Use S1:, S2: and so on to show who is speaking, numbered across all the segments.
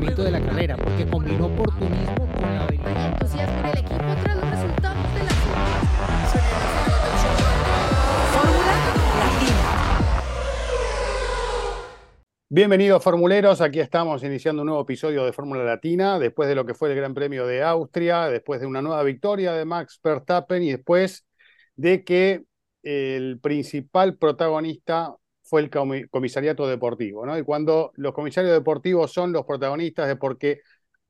S1: funcionamiento de la carrera, porque combinó oportunismo con la habilidad.
S2: entusiasmo en el equipo tras los resultados de la
S3: Fórmula Latina.
S4: Bienvenidos formuleros, aquí estamos iniciando un nuevo episodio de Fórmula Latina, después de lo que fue el Gran Premio de Austria, después de una nueva victoria de Max Verstappen y después de que el principal protagonista fue el comisariato deportivo, ¿no? Y cuando los comisarios deportivos son los protagonistas es porque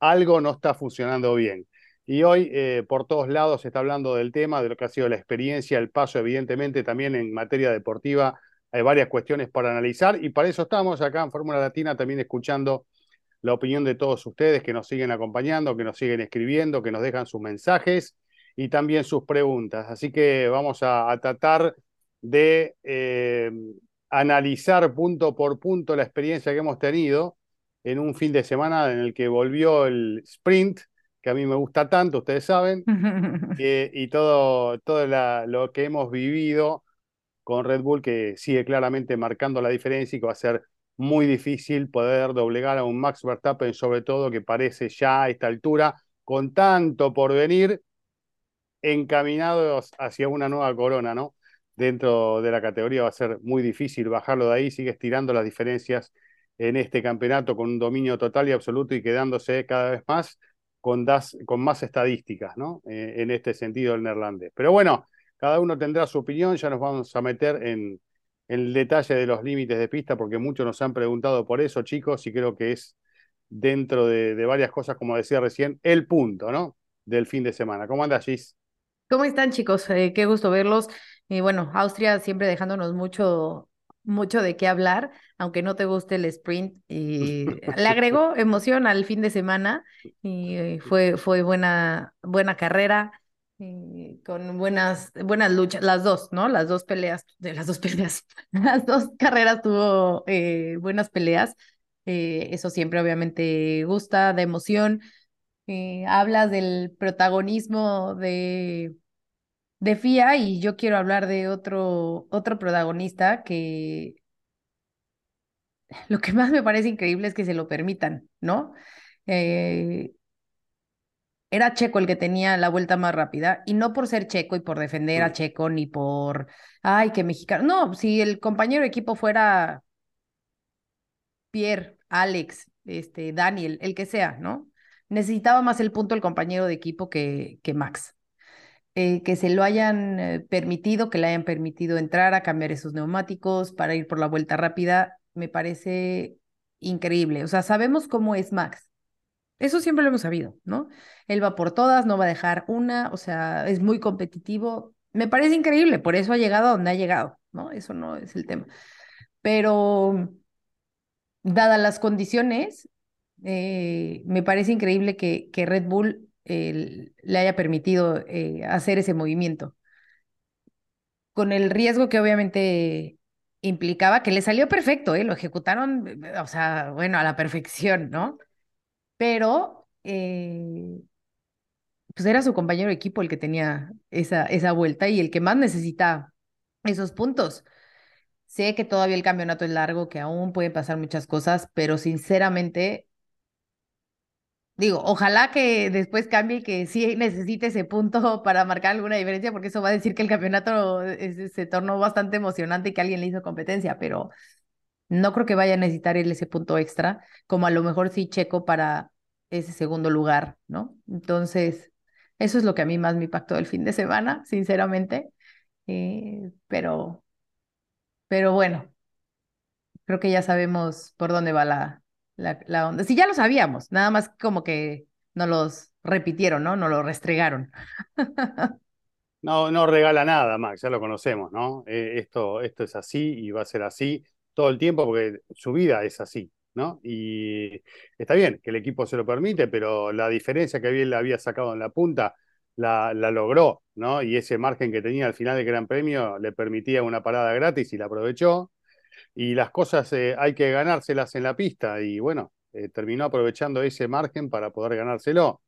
S4: algo no está funcionando bien. Y hoy eh, por todos lados se está hablando del tema, de lo que ha sido la experiencia, el paso, evidentemente también en materia deportiva hay varias cuestiones para analizar y para eso estamos acá en Fórmula Latina también escuchando la opinión de todos ustedes que nos siguen acompañando, que nos siguen escribiendo, que nos dejan sus mensajes y también sus preguntas. Así que vamos a, tratar de eh, analizar punto por punto la experiencia que hemos tenido en un fin de semana en el que volvió el sprint, que a mí me gusta tanto, ustedes saben, eh, y todo, todo lo que hemos vivido con Red Bull, que sigue claramente marcando la diferencia y que va a ser muy difícil poder doblegar a un Max Verstappen, sobre todo que parece ya a esta altura, con tanto por venir, encaminados hacia una nueva corona, ¿no? Dentro de la categoría va a ser muy difícil bajarlo de ahí, sigue estirando las diferencias en este campeonato con un dominio total y absoluto y quedándose cada vez más con, con más estadísticas, ¿no? Eh, en este sentido el neerlandés. Pero bueno, cada uno tendrá su opinión, ya nos vamos a meter en, el detalle de los límites de pista, porque muchos nos han preguntado por eso, chicos, y creo que es dentro de, varias cosas, como decía recién, el punto, ¿no? Del fin de semana. ¿Cómo anda, Gis?
S5: ¿Cómo están, chicos? Eh, qué gusto verlos. Y bueno, Austria siempre dejándonos mucho, mucho de qué hablar, aunque no te guste el sprint. Y le agregó emoción al fin de semana y eh, fue, fue buena, buena carrera. con buenas, buenas luchas, las dos, ¿no? Las dos peleas, de las dos peleas, las dos carreras tuvo eh, buenas peleas. Eh, eso siempre obviamente gusta, de emoción. hablas del protagonismo de, de FIA y yo quiero hablar de otro, otro protagonista que lo que más me parece increíble es que se lo permitan, ¿no? Eh, era Checo el que tenía la vuelta más rápida y no por ser Checo y por defender a Checo ni por, ay, que mexicano. No, si el compañero de equipo fuera Pierre, Alex, este, Daniel, el que sea, ¿no? Necesitaba más el punto el compañero de equipo que, que Max. Eh, que se lo hayan eh, permitido, que le hayan permitido entrar a cambiar esos neumáticos para ir por la vuelta rápida, me parece increíble. O sea, sabemos cómo es Max. Eso siempre lo hemos sabido, ¿no? Él va por todas, no va a dejar una, o sea, es muy competitivo. Me parece increíble, por eso ha llegado a donde ha llegado, ¿no? Eso no es el tema. Pero, dadas las condiciones, eh, me parece increíble que, que Red Bull le haya permitido eh, hacer ese movimiento. Con el riesgo que obviamente implicaba que le salió perfecto, ¿eh? lo ejecutaron, o sea, bueno, a la perfección, ¿no? Pero, eh, pues era su compañero de equipo el que tenía esa, esa vuelta y el que más necesita esos puntos. Sé que todavía el campeonato es largo, que aún pueden pasar muchas cosas, pero sinceramente Digo, ojalá que después cambie y que sí necesite ese punto para marcar alguna diferencia, porque eso va a decir que el campeonato se tornó bastante emocionante y que alguien le hizo competencia, pero no creo que vaya a necesitar él ese punto extra, como a lo mejor sí Checo para ese segundo lugar, ¿no? Entonces, eso es lo que a mí más me impactó el fin de semana, sinceramente. Eh, pero, pero bueno, creo que ya sabemos por dónde va la, la, onda. Sí, ya lo sabíamos, nada más como que no los repitieron, ¿no? No lo restregaron.
S4: No, no regala nada, Max, ya lo conocemos, ¿no? Eh, esto, esto es así y va a ser así todo el tiempo porque su vida es así, ¿no? Y está bien que el equipo se lo permite, pero la diferencia que él había sacado en la punta la, la, logró, ¿no? Y ese margen que tenía al final del Gran Premio le permitía una parada gratis y la aprovechó y las cosas eh, hay que ganárselas en la pista y bueno, eh, terminó aprovechando ese margen para poder ganárselo.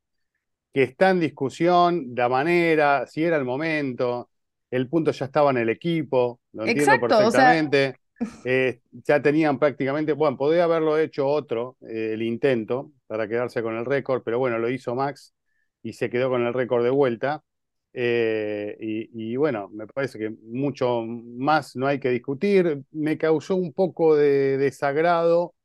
S4: Que está en discusión la manera, si era el momento, el punto ya estaba en el equipo, lo entiendo perfectamente. Eh, ya tenían prácticamente, bueno, podría haberlo hecho otro, el intento, para quedarse con el récord, pero bueno, lo hizo Max y se quedó con el récord de vuelta. Eh, y, bueno, me parece que mucho más no hay que discutir. Me causó un poco de desagrado.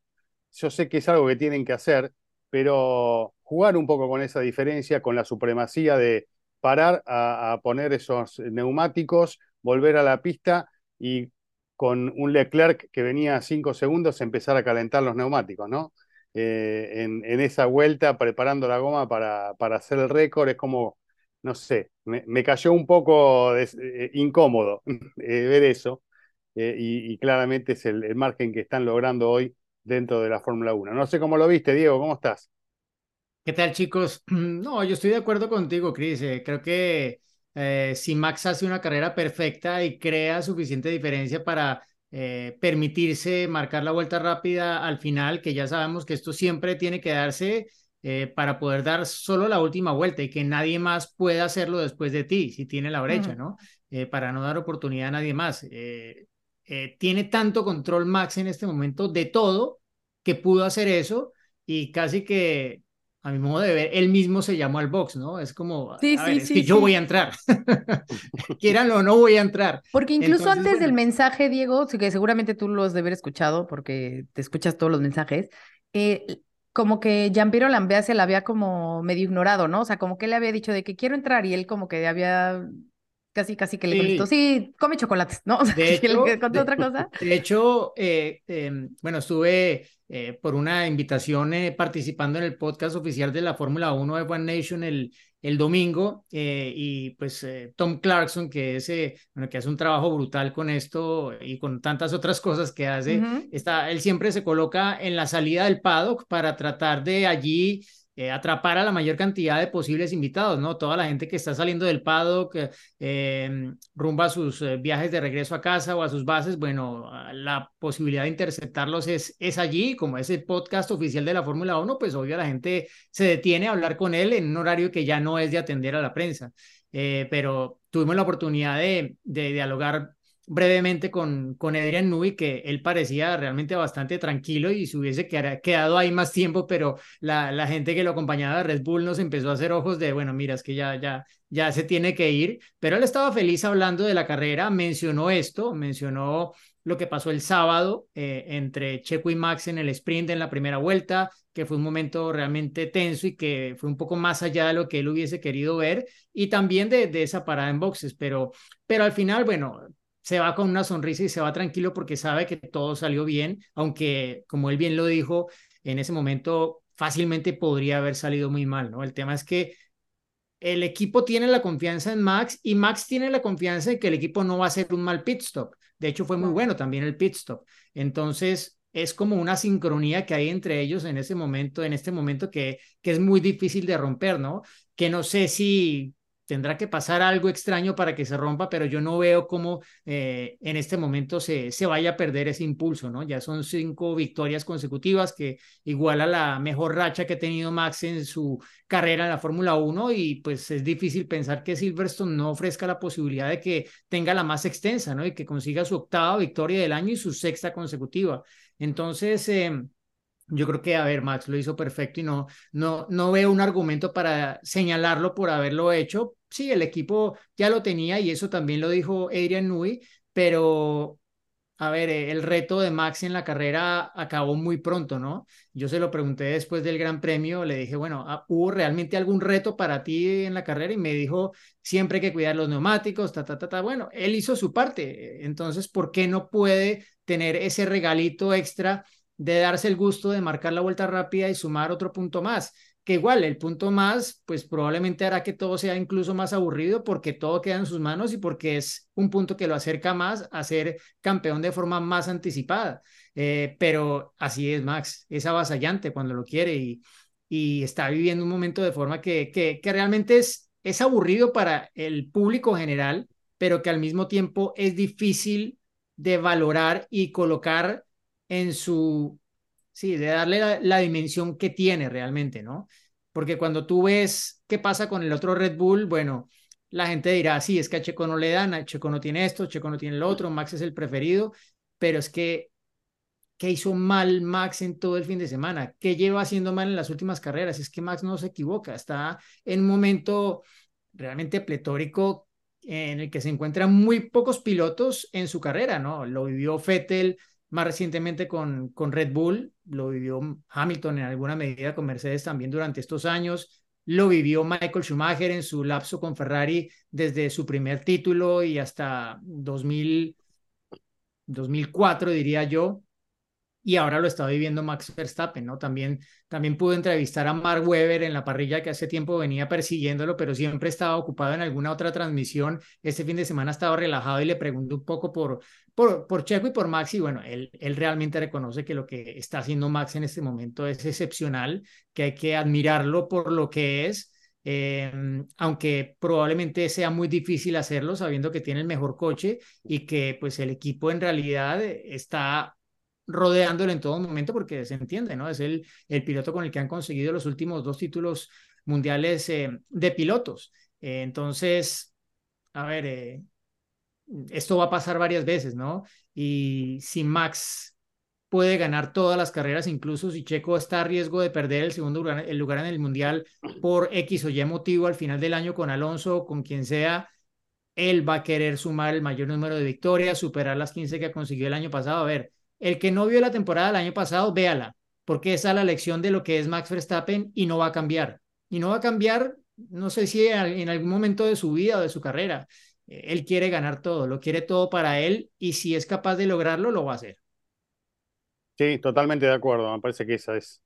S4: Yo sé que es algo que tienen que hacer, pero jugar un poco con esa diferencia, con la supremacía de parar a, a poner esos neumáticos, volver a la pista y con un Leclerc que venía a cinco segundos empezar a calentar los neumáticos, ¿no? Eh, en, en, esa vuelta preparando la goma para, para hacer el récord, es como, no sé, me, me cayó un poco eh, incómodo eh, ver eso, y, y, claramente es el, margen que están logrando hoy dentro de la Fórmula 1. No sé cómo lo viste, Diego, ¿cómo estás?
S1: ¿Qué tal, chicos? No, yo estoy de acuerdo contigo, Cris. creo que eh, si Max hace una carrera perfecta y crea suficiente diferencia para eh, permitirse marcar la vuelta rápida al final, que ya sabemos que esto siempre tiene que darse eh, para poder dar solo la última vuelta y que nadie más pueda hacerlo después de ti, si tiene la brecha, uh -huh. ¿no? Eh, para no dar oportunidad a nadie más. Eh, tiene tanto control Max en este momento de todo que pudo hacer eso y casi que a mi modo de ver, él mismo se llamó al box, ¿no? Es como,
S5: sí,
S1: a
S5: sí,
S1: ver, es
S5: sí,
S1: que
S5: sí.
S1: yo voy a entrar. Quieran o no voy a entrar.
S5: Porque incluso
S1: Entonces,
S5: antes
S1: bueno.
S5: del mensaje, Diego, que seguramente tú lo has de haber escuchado porque te escuchas todos los mensajes, eh, como que Giampiero Lambea se la había como medio ignorado, ¿no? O sea, como que le había dicho de que quiero entrar y él como que había casi, casi que le contestó,
S1: Sí.
S5: sí, come chocolates, ¿no? O sea,
S1: De hecho,
S5: le contó
S1: de,
S5: otra cosa.
S1: de hecho eh, eh, bueno, estuve eh, por una invitación eh, participando en el podcast oficial de la Fórmula 1 de One Nation el, el domingo eh, y pues eh, Tom Clarkson, que, es, bueno, que hace un trabajo brutal con esto y con tantas otras cosas que hace,
S5: Uh -huh.
S1: está, él siempre se coloca en la salida del paddock para tratar de allí eh, atrapar a la mayor cantidad de posibles invitados, ¿no? Toda la gente que está saliendo del paddock eh, rumba a sus eh, viajes de regreso a casa o a sus bases, bueno, la posibilidad de interceptarlos es, es allí, como es el podcast oficial de la Fórmula 1, pues obvio la gente se detiene a hablar con él en un horario que ya no es de atender a la prensa, pero tuvimos la oportunidad de, de dialogar brevemente con, con Adrian Newey, que él parecía realmente bastante tranquilo y se hubiese quedado ahí más tiempo, pero la, la gente que lo acompañaba de Red Bull nos empezó a hacer ojos de, bueno, mira, es que ya, ya, ya se tiene que ir, pero él estaba feliz hablando de la carrera, mencionó esto, mencionó lo que pasó el sábado eh, entre Checo y Max en el sprint en la primera vuelta, que fue un momento realmente tenso y que fue un poco más allá de lo que él hubiese querido ver, y también de, de esa parada en boxes, pero, pero al final, bueno, se va con una sonrisa y se va tranquilo porque sabe que todo salió bien, aunque como él bien lo dijo, en ese momento fácilmente podría haber salido muy mal, ¿no? El tema es que el equipo tiene la confianza en Max y Max tiene la confianza en que el equipo no va a hacer un mal pit stop. De hecho, fue muy bueno también el pit stop. Entonces, es como una sincronía que hay entre ellos en ese momento, en este momento que, que es muy difícil de romper, ¿no? Que no sé si tendrá que pasar algo extraño para que se rompa, pero yo no veo cómo eh, en este momento se, se vaya a perder ese impulso, ¿no? Ya son cinco victorias consecutivas que iguala la mejor racha que ha tenido Max en su carrera en la Fórmula 1 y pues es difícil pensar que Silverstone no ofrezca la posibilidad de que tenga la más extensa, ¿no? Y que consiga su octava victoria del año y su sexta consecutiva. Entonces, eh, yo creo que, a ver, Max lo hizo perfecto y no, no, no veo un argumento para señalarlo por haberlo hecho. Sí, el equipo ya lo tenía y eso también lo dijo Adrian Newey, pero, a ver, el reto de Max en la carrera acabó muy pronto, ¿no? Yo se lo pregunté después del Gran Premio, le dije, bueno, ¿hubo realmente algún reto para ti en la carrera? Y me dijo, siempre hay que cuidar los neumáticos, ta, ta, ta, ta. Bueno, él hizo su parte, entonces, ¿por qué no puede tener ese regalito extra? de darse el gusto de marcar la vuelta rápida y sumar otro punto más, que igual el punto más, pues probablemente hará que todo sea incluso más aburrido porque todo queda en sus manos y porque es un punto que lo acerca más a ser campeón de forma más anticipada. Eh, pero así es Max, es avasallante cuando lo quiere y, y está viviendo un momento de forma que, que, que realmente es, es aburrido para el público general, pero que al mismo tiempo es difícil de valorar y colocar en su, sí, de darle la, dimensión que tiene realmente, ¿no? Porque cuando tú ves qué pasa con el otro Red Bull, bueno, la gente dirá, sí, es que a Checo no le dan, a Checo no tiene esto, Checo no tiene lo otro, Max es el preferido, pero es que, ¿qué hizo mal Max en todo el fin de semana? ¿Qué lleva haciendo mal en las últimas carreras? Es que Max no se equivoca, está en un momento realmente pletórico en el que se encuentran muy pocos pilotos en su carrera, ¿no? Lo vivió Vettel más recientemente con, con Red Bull, lo vivió Hamilton en alguna medida con Mercedes también durante estos años, lo vivió Michael Schumacher en su lapso con Ferrari desde su primer título y hasta 2000, 2004, diría yo y ahora lo está viviendo Max Verstappen, ¿no? También, también pude entrevistar a Mark Webber en la parrilla que hace tiempo venía persiguiéndolo, pero siempre estaba ocupado en alguna otra transmisión. Este fin de semana estaba relajado y le pregunto un poco por, por, por Checo y por Max y bueno, él, él realmente reconoce que lo que está haciendo Max en este momento es excepcional, que hay que admirarlo por lo que es. Eh, aunque probablemente sea muy difícil hacerlo sabiendo que tiene el mejor coche y que pues el equipo en realidad está rodeándolo en todo momento porque se entiende, ¿no? Es el, el piloto con el que han conseguido los últimos dos títulos mundiales eh, de pilotos. Eh, entonces, a ver, eh, esto va a pasar varias veces, ¿no? Y si Max puede ganar todas las carreras, incluso si Checo está a riesgo de perder el segundo lugar, el lugar en el mundial por X o Y motivo al final del año con Alonso con quien sea, él va a querer sumar el mayor número de victorias, superar las 15 que consiguió el año pasado. A ver, el que no vio la temporada del año pasado, véala, porque esa es la lección de lo que es Max Verstappen y no va a cambiar. Y no va a cambiar, no sé si en algún momento de su vida o de su carrera. Eh, él quiere ganar todo, lo quiere todo para él y si es capaz de lograrlo, lo va a hacer.
S4: Sí, totalmente de acuerdo. Me parece que esa es,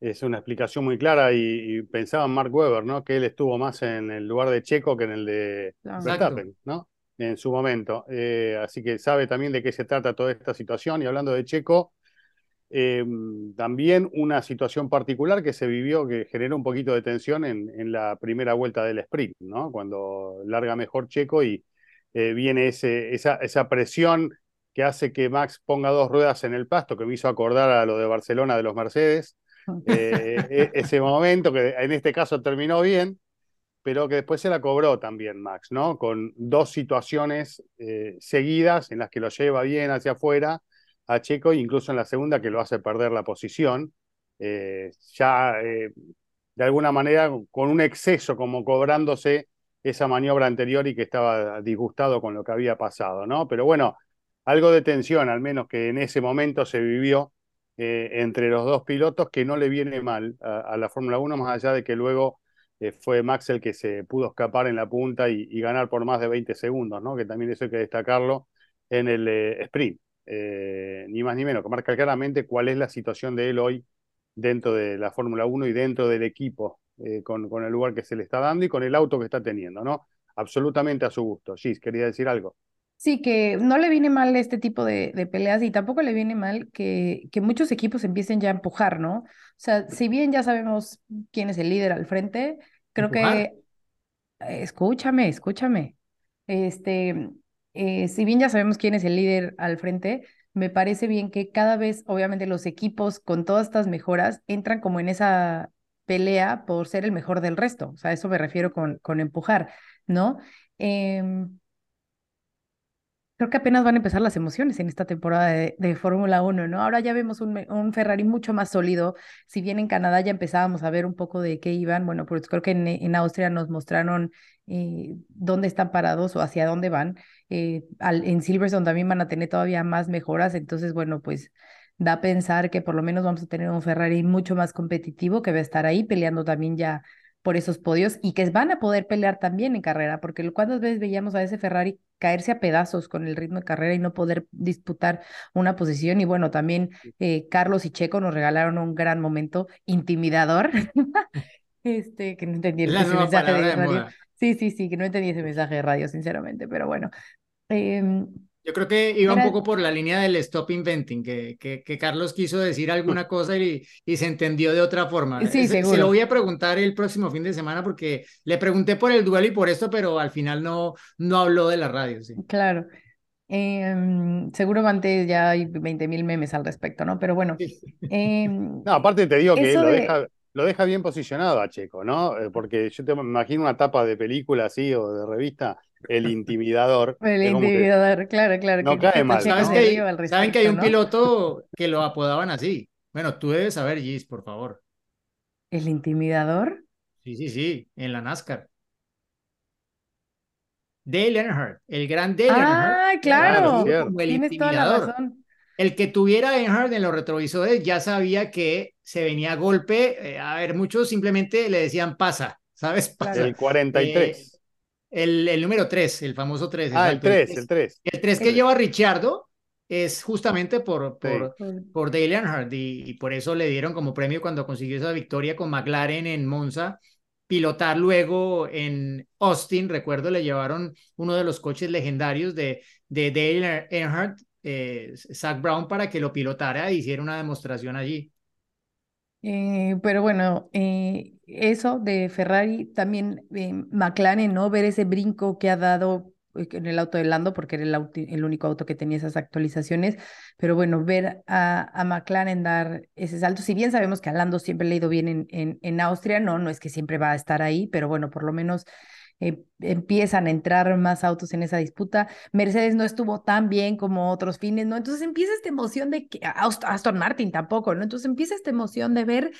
S4: es una explicación muy clara y, pensaba en Mark Webber, ¿no? Que él estuvo más en el lugar de Checo que en el de Verstappen, ¿no? En su momento. Eh, así que sabe también de qué se trata toda esta situación. Y hablando de Checo, eh, también una situación particular que se vivió que generó un poquito de tensión en, en la primera vuelta del sprint, ¿no? Cuando larga mejor Checo y eh, viene ese, esa, esa presión que hace que Max ponga dos ruedas en el pasto, que me hizo acordar a lo de Barcelona de los Mercedes. E, ese momento que en este caso terminó bien, pero que después se la cobró también Max, ¿no? Con dos situaciones eh, seguidas en las que lo lleva bien hacia afuera a Checo, incluso en la segunda que lo hace perder la posición, eh, ya eh, de alguna manera con un exceso, como cobrándose esa maniobra anterior y que estaba disgustado con lo que había pasado, ¿no? Pero bueno, algo de tensión, al menos que en ese momento se vivió entre los dos pilotos, que no le viene mal a, a la Fórmula 1, más allá de que luego eh, fue Max el que se pudo escapar en la punta y, ganar por más de 20 segundos, ¿no? que también eso hay que destacarlo en el eh, sprint. Eh, ni más ni menos, que marca claramente cuál es la situación de él hoy dentro de la Fórmula 1 y dentro del equipo, con, con, el lugar que se le está dando y con el auto que está teniendo, ¿no? Absolutamente a su gusto. Gis, quería decir algo.
S5: Sí, que no le viene mal este tipo de, de peleas y tampoco le viene mal que, que, muchos equipos empiecen ya a empujar, ¿no? O sea, si bien ya sabemos quién es el líder al frente, creo que, escúchame, escúchame, este, eh, si bien ya sabemos quién es el líder al frente, me parece bien que cada vez, obviamente, los equipos con todas estas mejoras entran como en esa pelea por ser el mejor del resto. O sea, eso me refiero con, con empujar, ¿no? Eh, Creo que apenas van a empezar las emociones en esta temporada de, Fórmula 1, ¿no? Ahora ya vemos un, Ferrari mucho más sólido. Si bien en Canadá ya empezábamos a ver un poco de qué iban, bueno, pues creo que en, Austria nos mostraron eh, dónde están parados o hacia dónde van. Eh, en Silverstone también van a tener todavía más mejoras, entonces, bueno, pues da a pensar que por lo menos vamos a tener un Ferrari mucho más competitivo que va a estar ahí peleando también ya por esos podios y que van a poder pelear también en carrera, porque cuántas veces veíamos a ese Ferrari caerse a pedazos con el ritmo de carrera y no poder disputar una posición. Y bueno, también eh, Carlos y Checo nos regalaron un gran momento intimidador. este, que no entendí ese mensaje de radio. Sí, sí, sí, que no entendí ese mensaje de radio, sinceramente, pero bueno. Eh,
S1: yo creo que iba un poco por la línea del stop inventing, que, que, Carlos quiso decir alguna cosa y, y, se entendió de otra forma.
S5: Sí,
S1: se, se, lo voy a preguntar el próximo fin de semana porque le pregunté por el duelo y por esto, pero al final no, no habló de la radio. Sí.
S5: Claro. Eh, seguramente ya hay 20 mil memes al respecto, ¿no? Pero bueno. Eh,
S4: no, aparte te digo que lo, deja, lo deja bien posicionado a Checo, ¿no? Eh, porque yo te imagino una tapa de película así o de revista el intimidador.
S5: El
S4: que-
S5: intimidador, claro, claro.
S4: no
S5: que-
S4: cae
S5: que
S4: mal,
S5: Pacheco
S1: ¿Sabes
S4: ¿no?
S5: se
S1: que,
S5: ríe al
S1: saben que hay un piloto que lo apodaban así? Bueno, tú debes saber, Gis, por favor.
S5: ¿El intimidador?
S1: Sí, sí, sí, en la NASCAR. Dale Earnhardt, el gran Dale Earnhardt.
S5: Ah,
S1: era
S5: claro.
S1: como el
S5: Tienes toda la
S1: intimidador.
S5: razón.
S1: El que tuviera Earnhardt en los retrovisores ya sabía que se venía a golpe. Eh, a ver, muchos simplemente le decían pasa, ¿sabes? Pasa.
S4: El 43.
S1: El, el número 3, el famoso 3.
S4: ah, el
S1: exacto.
S4: 3, el 3.
S1: El 3 que lleva Richardo es justamente por, por,
S5: Por-
S1: por Dale Earnhardt y, y por eso le dieron como premio cuando consiguió esa victoria con McLaren en Monza, pilotar luego en Austin, recuerdo le llevaron uno de los coches legendarios de, de Dale Earnhardt, eh, Zach Brown, para que lo pilotara e hiciera una demostración allí.
S5: Eh, pero bueno, eh, eso de Ferrari, también eh, McLaren, ¿no? Ver ese brinco que ha dado eh, en el auto de Lando, porque era el, único auto que tenía esas actualizaciones, pero bueno, ver a, a McLaren dar ese salto, si bien sabemos que a Lando siempre le ha ido bien en, en, en Austria, no, no es que siempre va a estar ahí, pero bueno, por lo menos eh, empiezan a entrar más autos en esa disputa. Mercedes no estuvo tan bien como otros fines, ¿no? Entonces empieza esta emoción de que Aston Martin tampoco, ¿no? Entonces empieza esta emoción de ver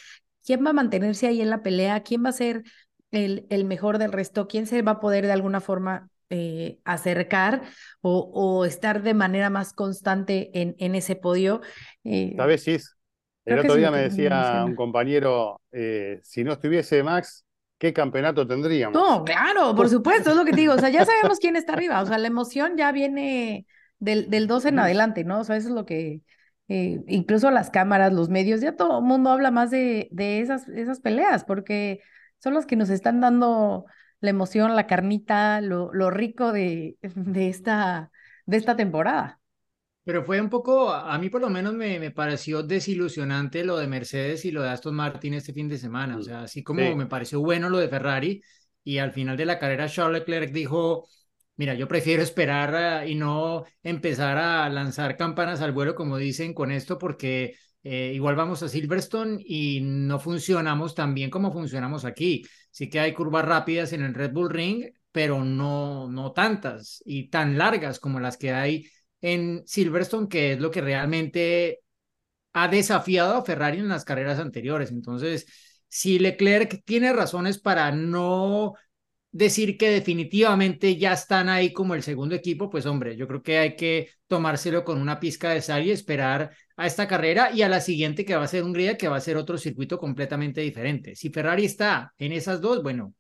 S5: quién va a mantenerse ahí en la pelea, quién va a ser el, el mejor del resto, quién se va a poder de alguna forma eh, acercar o, o estar de manera más constante en, en ese podio. Eh,
S4: ¿Sabes, Cis? El otro día me decía un compañero, eh, si no estuviese Max, ¿qué campeonato tendríamos?
S5: No, claro, por supuesto, es lo que te digo. O sea, ya sabemos quién está arriba. O sea, la emoción ya viene del, del 12 en adelante, ¿no? O sea, eso es lo que, eh, incluso las cámaras, los medios, ya todo el mundo habla más de, de esas, esas peleas, porque son los que nos están dando la emoción, la carnita, lo, lo rico de, de esta, de esta temporada.
S1: Pero fue un poco, a mí por lo menos me, me pareció desilusionante lo de Mercedes y lo de Aston Martin este fin de semana. O sea, así como
S4: Sí.
S1: me pareció bueno lo de Ferrari y al final de la carrera Charles Leclerc dijo, mira, yo prefiero esperar ah, y no empezar a lanzar campanas al vuelo, como dicen con esto, porque eh, igual vamos a Silverstone y no funcionamos tan bien como funcionamos aquí. Sí que hay curvas rápidas en el Red Bull Ring, pero no, no tantas y tan largas como las que hay en Silverstone, que es lo que realmente ha desafiado a Ferrari en las carreras anteriores. Entonces, si Leclerc tiene razones para no decir que definitivamente ya están ahí como el segundo equipo, pues hombre, yo creo que hay que tomárselo con una pizca de sal y esperar a esta carrera y a la siguiente que va a ser Hungría, que va a ser otro circuito completamente diferente. Si Ferrari está en esas dos, bueno,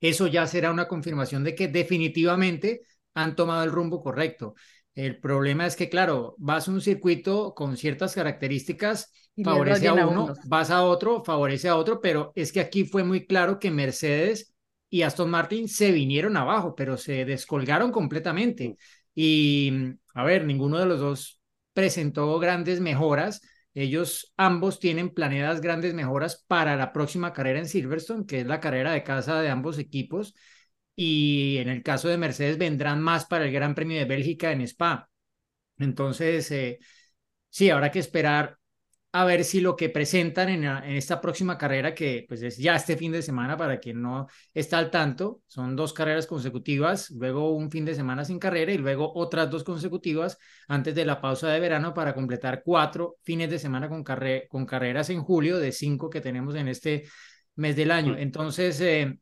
S1: eso ya será una confirmación de que definitivamente han tomado el rumbo correcto. El problema es que, claro, vas a un circuito con ciertas características,
S5: Y
S1: favorece a uno,
S5: unos.
S1: vas a otro, favorece a otro, pero es que aquí fue muy claro que Mercedes y Aston Martin se vinieron abajo, pero se descolgaron completamente. Y, a ver, ninguno de los dos presentó grandes mejoras. Ellos ambos tienen planeadas grandes mejoras para la próxima carrera en Silverstone, que es la carrera de casa de ambos equipos. Y en el caso de Mercedes vendrán más para el Gran Premio de Bélgica en Spa. Entonces, eh, sí, habrá que esperar a ver si lo que presentan en, en, esta próxima carrera, que pues es ya este fin de semana para quien no está al tanto, son dos carreras consecutivas, luego un fin de semana sin carrera y luego otras dos consecutivas antes de la pausa de verano para completar cuatro fines de semana con, carre con carreras en julio de cinco que tenemos en este mes del año. Entonces, eh,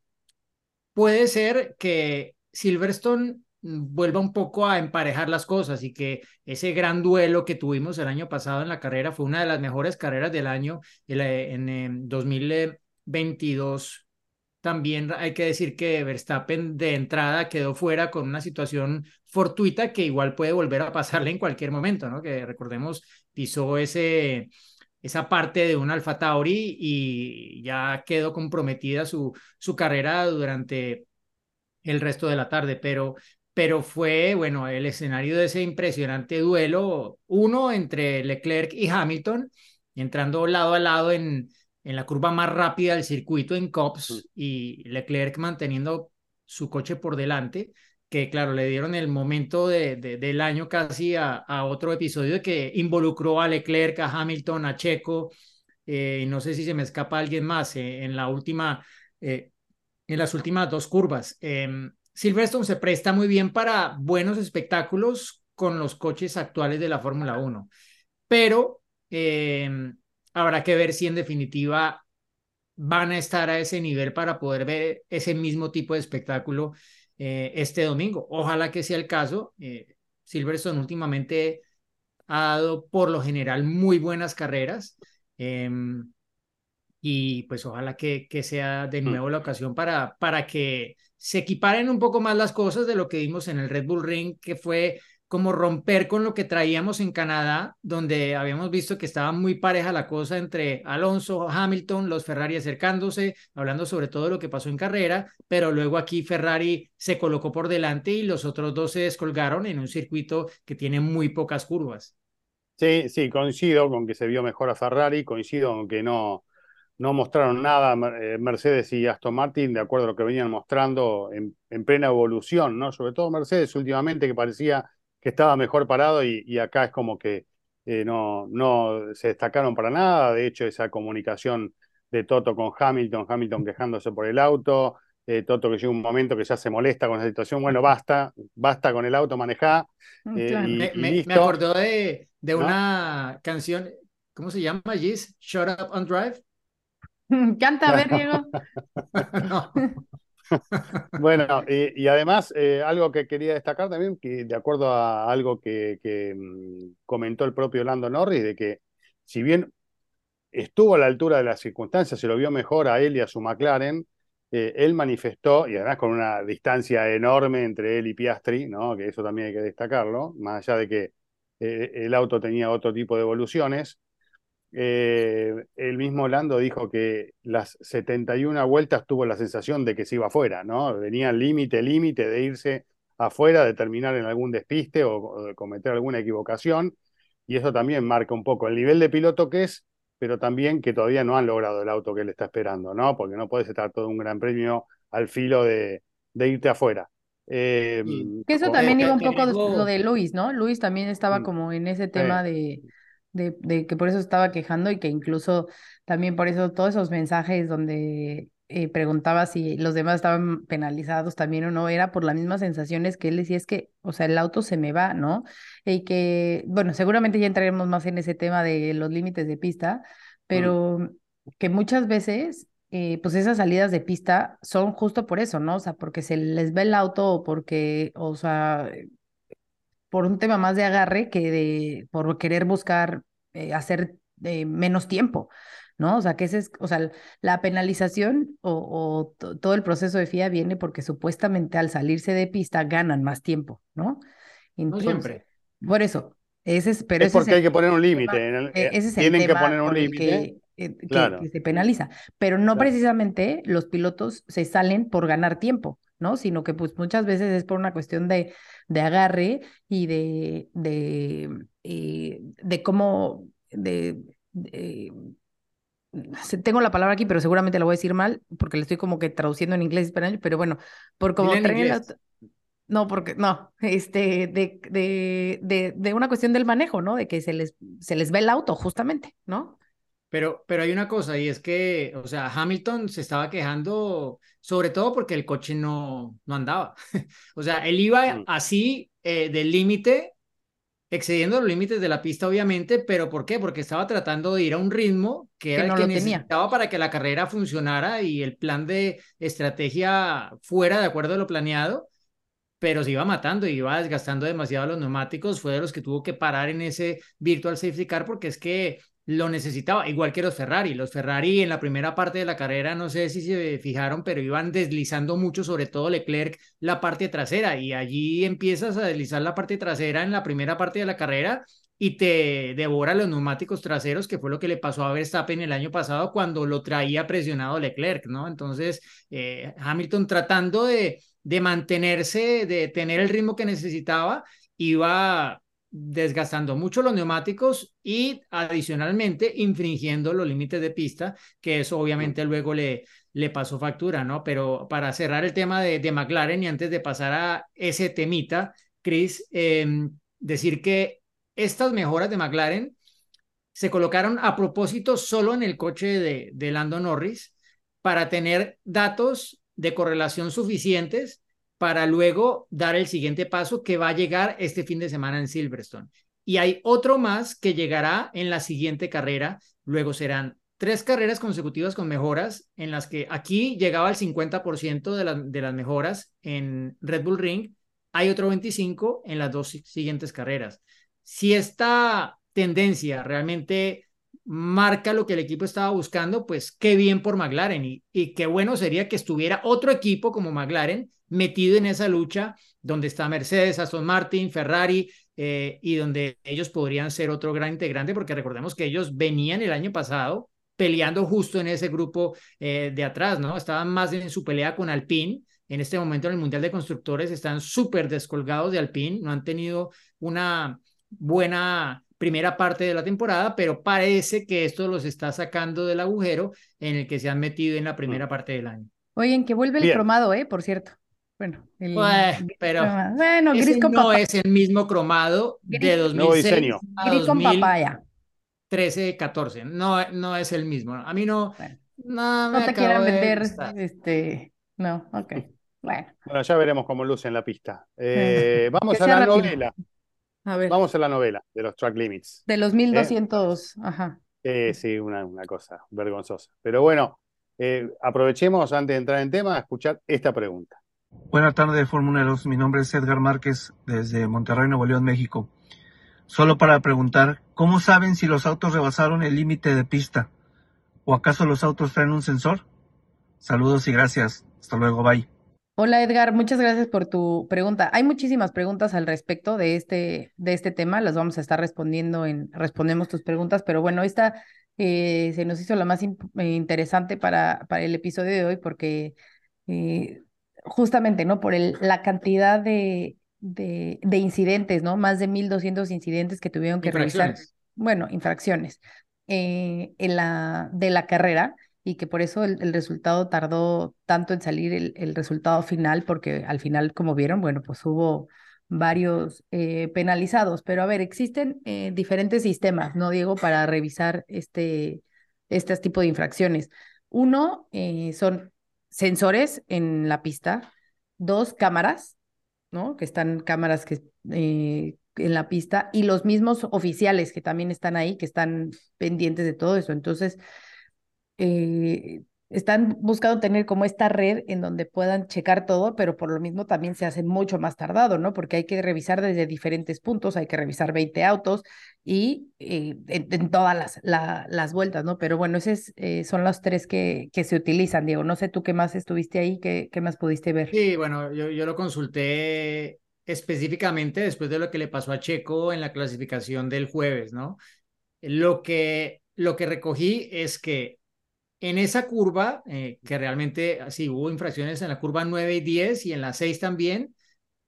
S1: puede ser que Silverstone vuelva un poco a emparejar las cosas y que ese gran duelo que tuvimos el año pasado en la carrera fue una de las mejores carreras del año en, en 2022. También hay que decir que Verstappen de entrada quedó fuera con una situación fortuita que igual puede volver a pasarle en cualquier momento, ¿no? Que recordemos pisó ese esa parte de un Alfa Tauri y ya quedó comprometida su, su carrera durante el resto de la tarde, pero pero fue, bueno, el escenario de ese impresionante duelo, uno entre Leclerc y Hamilton, entrando lado a lado en, en la curva más rápida del circuito en Cops y Leclerc manteniendo su coche por delante, que claro, le dieron el momento de, de, del año casi a, a, otro episodio que involucró a Leclerc, a Hamilton, a Checo, eh, y no sé si se me escapa alguien más eh, en la última, eh, en las últimas dos curvas. Eh, Silverstone se presta muy bien para buenos espectáculos con los coches actuales de la Fórmula 1, pero eh, habrá que ver si en definitiva van a estar a ese nivel para poder ver ese mismo tipo de espectáculo eh, este domingo. Ojalá que sea el caso. Eh, Silverstone últimamente ha dado por lo general muy buenas carreras. Em, y pues ojalá que, que sea de
S4: Mm.
S1: nuevo la ocasión para, para que se equiparen un poco más las cosas de lo que vimos en el Red Bull Ring, que fue como romper con lo que traíamos en Canadá, donde habíamos visto que estaba muy pareja la cosa entre Alonso, Hamilton, los Ferrari acercándose, hablando sobre todo lo que pasó en carrera, pero luego aquí Ferrari se colocó por delante y los otros dos se descolgaron en un circuito que tiene muy pocas curvas.
S4: Sí, sí, coincido con que se vio mejor a Ferrari, coincido con que no, no mostraron nada eh, Mercedes y Aston Martin, de acuerdo a lo que venían mostrando en, en plena evolución, ¿no? Sobre todo Mercedes últimamente que parecía que estaba mejor parado y, y acá es como que eh, no, no se destacaron para nada. De hecho, esa comunicación de Toto con Hamilton, Hamilton quejándose por el auto, eh, Toto que llega un momento que ya se molesta con la situación, bueno, basta, basta con el auto, manejá.
S5: Mm,
S4: eh,
S5: claro.
S4: y,
S1: Me,
S4: y
S1: me acordó de, de
S4: ¿No?
S1: una canción, ¿cómo se llama, Gis? Shut Up and Drive.
S5: Canta, a ver, Diego.
S1: No.
S4: Bueno, y, además, eh, algo que quería destacar también, que de acuerdo a algo que, que, mm, comentó el propio Lando Norris, de que si bien estuvo a la altura de las circunstancias, se lo vio mejor a él y a su McLaren, eh, él manifestó, y además con una distancia enorme entre él y Piastri, ¿no? Que eso también hay que destacarlo, más allá de que eh, el auto tenía otro tipo de evoluciones. Eh, el mismo Lando dijo que las 71 vueltas tuvo la sensación de que se iba afuera, ¿no? Venía límite, límite de irse afuera, de terminar en algún despiste o, o de cometer alguna equivocación. Y eso también marca un poco el nivel de piloto que es, pero también que todavía no han logrado el auto que él está esperando, ¿no? Porque no puedes estar todo un gran premio al filo de, de irte afuera. Eh.
S5: Que eso también
S1: te-
S5: iba un poco lo de Luis, ¿no? Luis también estaba
S4: Mm.
S5: como en ese tema de, de, de que por eso estaba quejando y que incluso también por eso todos esos mensajes donde eh, preguntaba si los demás estaban penalizados también o no, era por las mismas sensaciones que él decía, es que, o sea, el auto se me va, ¿no? Y que, bueno, seguramente ya entraremos más en ese tema de los límites de pista, pero que muchas veces eh, pues esas salidas de pista son justo por eso, ¿no? O sea, porque se les ve el auto o porque, o sea, por un tema más de agarre que de por querer buscar eh, hacer eh, menos tiempo, ¿no? O sea, que ese es, o sea, la penalización o, o to- todo el proceso de FIA viene porque supuestamente al salirse de pista ganan más tiempo, ¿no?
S1: No
S5: Entonces,
S1: siempre.
S5: por eso, ese es, pero
S4: es
S5: ese es
S4: porque
S5: el
S4: hay que poner un límite.
S5: ese es el
S4: tienen que poner un límite.
S5: que, eh, que-
S4: Claro.
S5: que se penaliza, pero no
S4: Claro.
S5: precisamente los pilotos se salen por ganar tiempo, ¿no? Sino que pues muchas veces es por una cuestión de, de agarre y de, de, eh, de cómo, de, tengo la palabra aquí, pero seguramente la voy a decir mal, porque le estoy como que traduciendo en inglés y español, pero bueno, por auto- no, porque no, este, de, de, de, de una cuestión del manejo, ¿no? De que se les, se les ve el auto, justamente, ¿no?
S1: Pero, pero hay una cosa y es que, o sea, Hamilton se estaba quejando sobre todo porque el coche no, no andaba. O sea, él iba
S4: Mm.
S1: así eh, del límite, excediendo los límites de la pista, obviamente, pero ¿por qué? Porque estaba tratando de ir a un ritmo que era
S5: no
S1: el que
S5: lo tenía.
S1: necesitaba para que la carrera funcionara y el plan de estrategia fuera de acuerdo a lo planeado pero se iba matando y iba desgastando demasiado los neumáticos, fue de los que tuvo que parar en ese virtual safety car porque es que lo necesitaba, igual que los Ferrari. Los Ferrari en la primera parte de la carrera, no sé si se fijaron, pero iban deslizando mucho, sobre todo Leclerc, la parte trasera y allí empiezas a deslizar la parte trasera en la primera parte de la carrera y te devora los neumáticos traseros, que fue lo que le pasó a Verstappen el año pasado cuando lo traía presionado Leclerc, ¿no? Entonces, eh, Hamilton tratando de, de mantenerse, de tener el ritmo que necesitaba, iba desgastando mucho los neumáticos y adicionalmente infringiendo los límites de pista, que eso obviamente luego le, le pasó factura, ¿no? Pero para cerrar el tema de, de McLaren y antes de pasar a ese temita, Chris, eh, decir que estas mejoras de McLaren se colocaron a propósito solo en el coche de, de Lando Norris para tener datos de correlación suficientes para luego dar el siguiente paso que va a llegar este fin de semana en Silverstone. Y hay otro más que llegará en la siguiente carrera. Luego serán tres carreras consecutivas con mejoras en las que aquí llegaba el 50% de, de las mejoras en Red Bull Ring. Hay otro 25 en las dos siguientes carreras. Si esta tendencia realmente marca lo que el equipo estaba buscando, pues qué bien por McLaren y, y qué bueno sería que estuviera otro equipo como McLaren metido en esa lucha donde está Mercedes, Aston Martin, Ferrari eh, y donde ellos podrían ser otro gran integrante porque recordemos que ellos venían el año pasado peleando justo en ese grupo eh, de atrás, ¿no? Estaban más en su pelea con Alpine. En este momento en el Mundial de Constructores están súper descolgados de Alpine, no han tenido una buena primera parte de la temporada, pero parece que esto los está sacando del agujero en el que se han metido en la primera parte del año.
S5: Oye, que vuelve el
S4: Bien.
S5: cromado, ¿eh? Por cierto. Bueno, el
S1: Pues,
S5: gris
S1: pero.
S5: Bueno,
S1: ese
S5: gris con
S1: no
S5: papaya.
S1: es el mismo cromado de
S5: Gris-
S1: 2006
S4: Nuevo diseño.
S1: a
S5: Gris con papaya.
S1: 2013, 14. No, no es el mismo. A mí no,
S5: Bueno.
S1: no me
S5: No te quieran
S1: de
S5: vender, este, no, ok. Bueno,
S4: Bueno, ya veremos cómo luce en la pista. Eh, vamos a la
S5: rápido.
S4: novela.
S5: A ver,
S4: Vamos a la novela de los track limits.
S5: de los 1200, ajá.
S4: Eh, sí, una, una cosa vergonzosa. Pero bueno, eh, aprovechemos antes de entrar en tema a escuchar esta pregunta.
S6: Buenas tardes, Fórmuleros. Mi nombre es Edgar Márquez, desde Monterrey, Nuevo León, México. Solo para preguntar, ¿cómo saben si los autos rebasaron el límite de pista? ¿O acaso los autos traen un sensor? Saludos y gracias. Hasta luego, bye.
S5: Hola Edgar, muchas gracias por tu pregunta. Hay muchísimas preguntas al respecto de este, de este tema, las vamos a estar respondiendo en Respondemos tus preguntas, pero bueno, esta eh, se nos hizo la más eh, interesante para, para el episodio de hoy porque eh, justamente, ¿no? Por el, la cantidad de, de, de incidentes, ¿no? Más de 1.200 incidentes que tuvieron que
S1: Infracciones.
S5: bueno, infracciones eh, en la, de la carrera y que por eso el, el resultado tardó tanto en salir el, el resultado final, porque al final, como vieron, bueno, pues hubo varios eh, penalizados. Pero a ver, existen eh, diferentes sistemas, ¿no, Diego, para revisar este, este tipo de infracciones? Uno eh, son sensores en la pista, dos cámaras, ¿no? Que están cámaras que en la pista y los mismos oficiales que también están ahí, que están pendientes de todo eso. Entonces, eh, están buscando tener como esta red en donde puedan checar todo, pero por lo mismo también se hace mucho más tardado, ¿no? Porque hay que revisar desde diferentes puntos, hay que revisar 20 autos y eh, en, en todas las, la- las vueltas, ¿no? Pero bueno, esos eh, son los tres que, que se utilizan, Diego. No sé tú qué más estuviste ahí, qué, qué más pudiste ver.
S1: Sí, bueno, yo, yo lo consulté específicamente después de lo que le pasó a Checo en la clasificación del jueves, ¿no? Lo que, lo que recogí es que en esa curva, eh, que realmente sí hubo infracciones en la curva 9 y 10 y en la 6 también,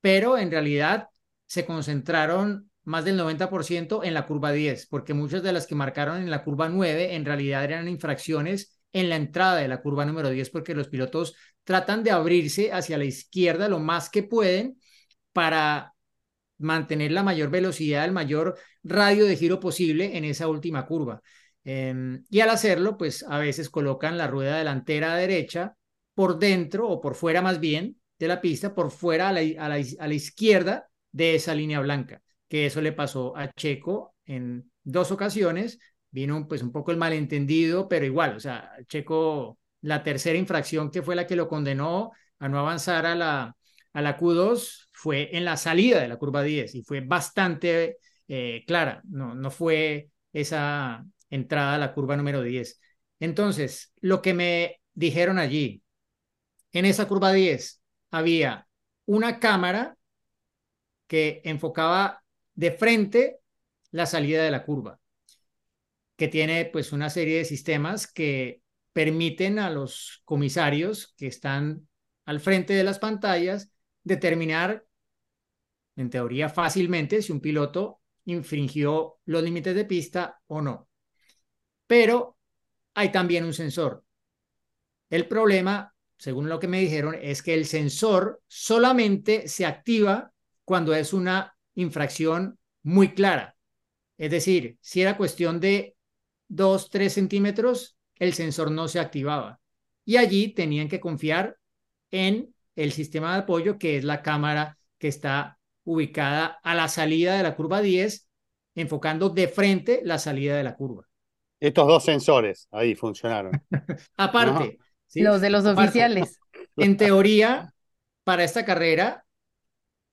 S1: pero en realidad se concentraron más del 90% en la curva 10, porque muchas de las que marcaron en la curva 9 en realidad eran infracciones en la entrada de la curva número 10, porque los pilotos tratan de abrirse hacia la izquierda lo más que pueden para mantener la mayor velocidad, el mayor radio de giro posible en esa última curva. Eh, y al hacerlo, pues a veces colocan la rueda delantera derecha por dentro o por fuera más bien de la pista, por fuera a la, a la, a la izquierda de esa línea blanca, que eso le pasó a Checo en dos ocasiones. Vino pues un poco el malentendido, pero igual, o sea, Checo, la tercera infracción que fue la que lo condenó a no avanzar a la, a la Q2 fue en la salida de la curva 10 y fue bastante eh, clara, no, no fue esa entrada a la curva número 10. Entonces, lo que me dijeron allí, en esa curva 10 había una cámara que enfocaba de frente la salida de la curva, que tiene pues una serie de sistemas que permiten a los comisarios que están al frente de las pantallas determinar, en teoría fácilmente, si un piloto infringió los límites de pista o no. Pero hay también un sensor. El problema, según lo que me dijeron, es que el sensor solamente se activa cuando es una infracción muy clara. Es decir, si era cuestión de 2, 3 centímetros, el sensor no se activaba. Y allí tenían que confiar en el sistema de apoyo, que es la cámara que está ubicada a la salida de la curva 10, enfocando de frente la salida de la curva.
S4: Estos dos sensores ahí funcionaron.
S1: Aparte, ¿sí?
S5: Los de los
S1: Aparte,
S5: oficiales.
S1: En teoría, para esta carrera,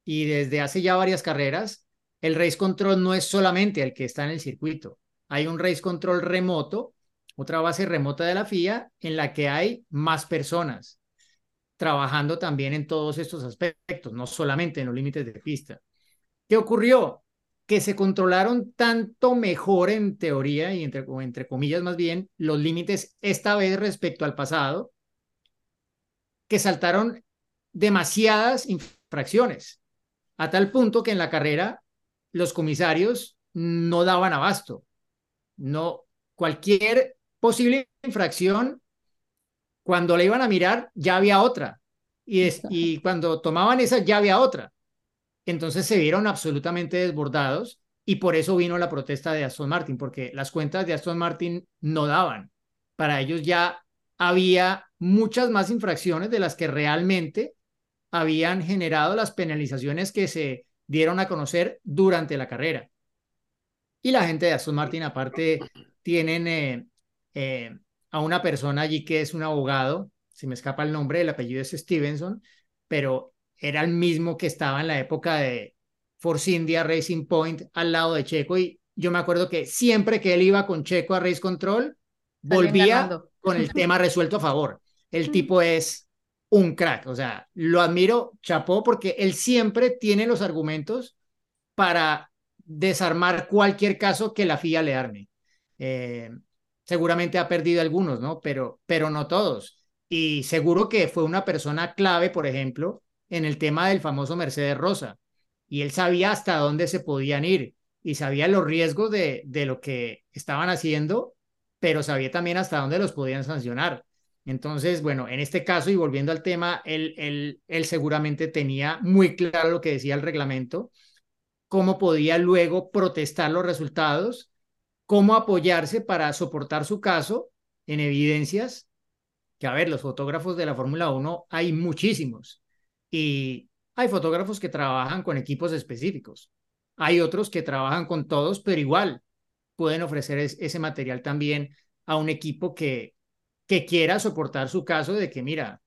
S1: y desde hace ya varias carreras, el race control no es solamente el que está en el circuito. Hay un race control remoto, otra base remota de la FIA, en la que hay más personas trabajando también en todos estos aspectos, no solamente en los límites de pista. ¿Qué ocurrió? Que se controlaron tanto mejor en teoría y entre, comillas más bien los límites esta vez respecto al pasado, que saltaron demasiadas infracciones, a tal punto que en la carrera los comisarios no daban abasto. No, cualquier posible infracción, cuando la iban a mirar, ya había otra. Y, es, y cuando tomaban esa, ya había otra. Entonces se vieron absolutamente desbordados y por eso vino la protesta de Aston Martin, porque las cuentas de Aston Martin no daban. Para ellos ya había muchas más infracciones de las que realmente habían generado las penalizaciones que se dieron a conocer durante la carrera. Y la gente de Aston Martin, aparte, tienen eh, eh, a una persona allí que es un abogado, si me escapa el nombre, el apellido es Stevenson, pero era el mismo que estaba en la época de Force India Racing Point al lado de Checo y yo me acuerdo que siempre que él iba con Checo a Race Control, volvía con el tema resuelto a favor. El tipo es un crack, o sea, lo admiro, chapó, porque él siempre tiene los argumentos para desarmar cualquier caso que la FIA le arme. Eh, seguramente ha perdido algunos, ¿no? Pero, pero no todos. Y seguro que fue una persona clave, por ejemplo, en el tema del famoso Mercedes Rosa. Y él sabía hasta dónde se podían ir y sabía los riesgos de, de lo que estaban haciendo, pero sabía también hasta dónde los podían sancionar. Entonces, bueno, en este caso, y volviendo al tema, él, él, él seguramente tenía muy claro lo que decía el reglamento, cómo podía luego protestar los resultados, cómo apoyarse para soportar su caso en evidencias, que a ver, los fotógrafos de la Fórmula 1 hay muchísimos y hay fotógrafos que trabajan con equipos específicos, hay otros que trabajan con todos, pero igual pueden ofrecer es, ese material también a un equipo que, que quiera soportar su caso de que, mira,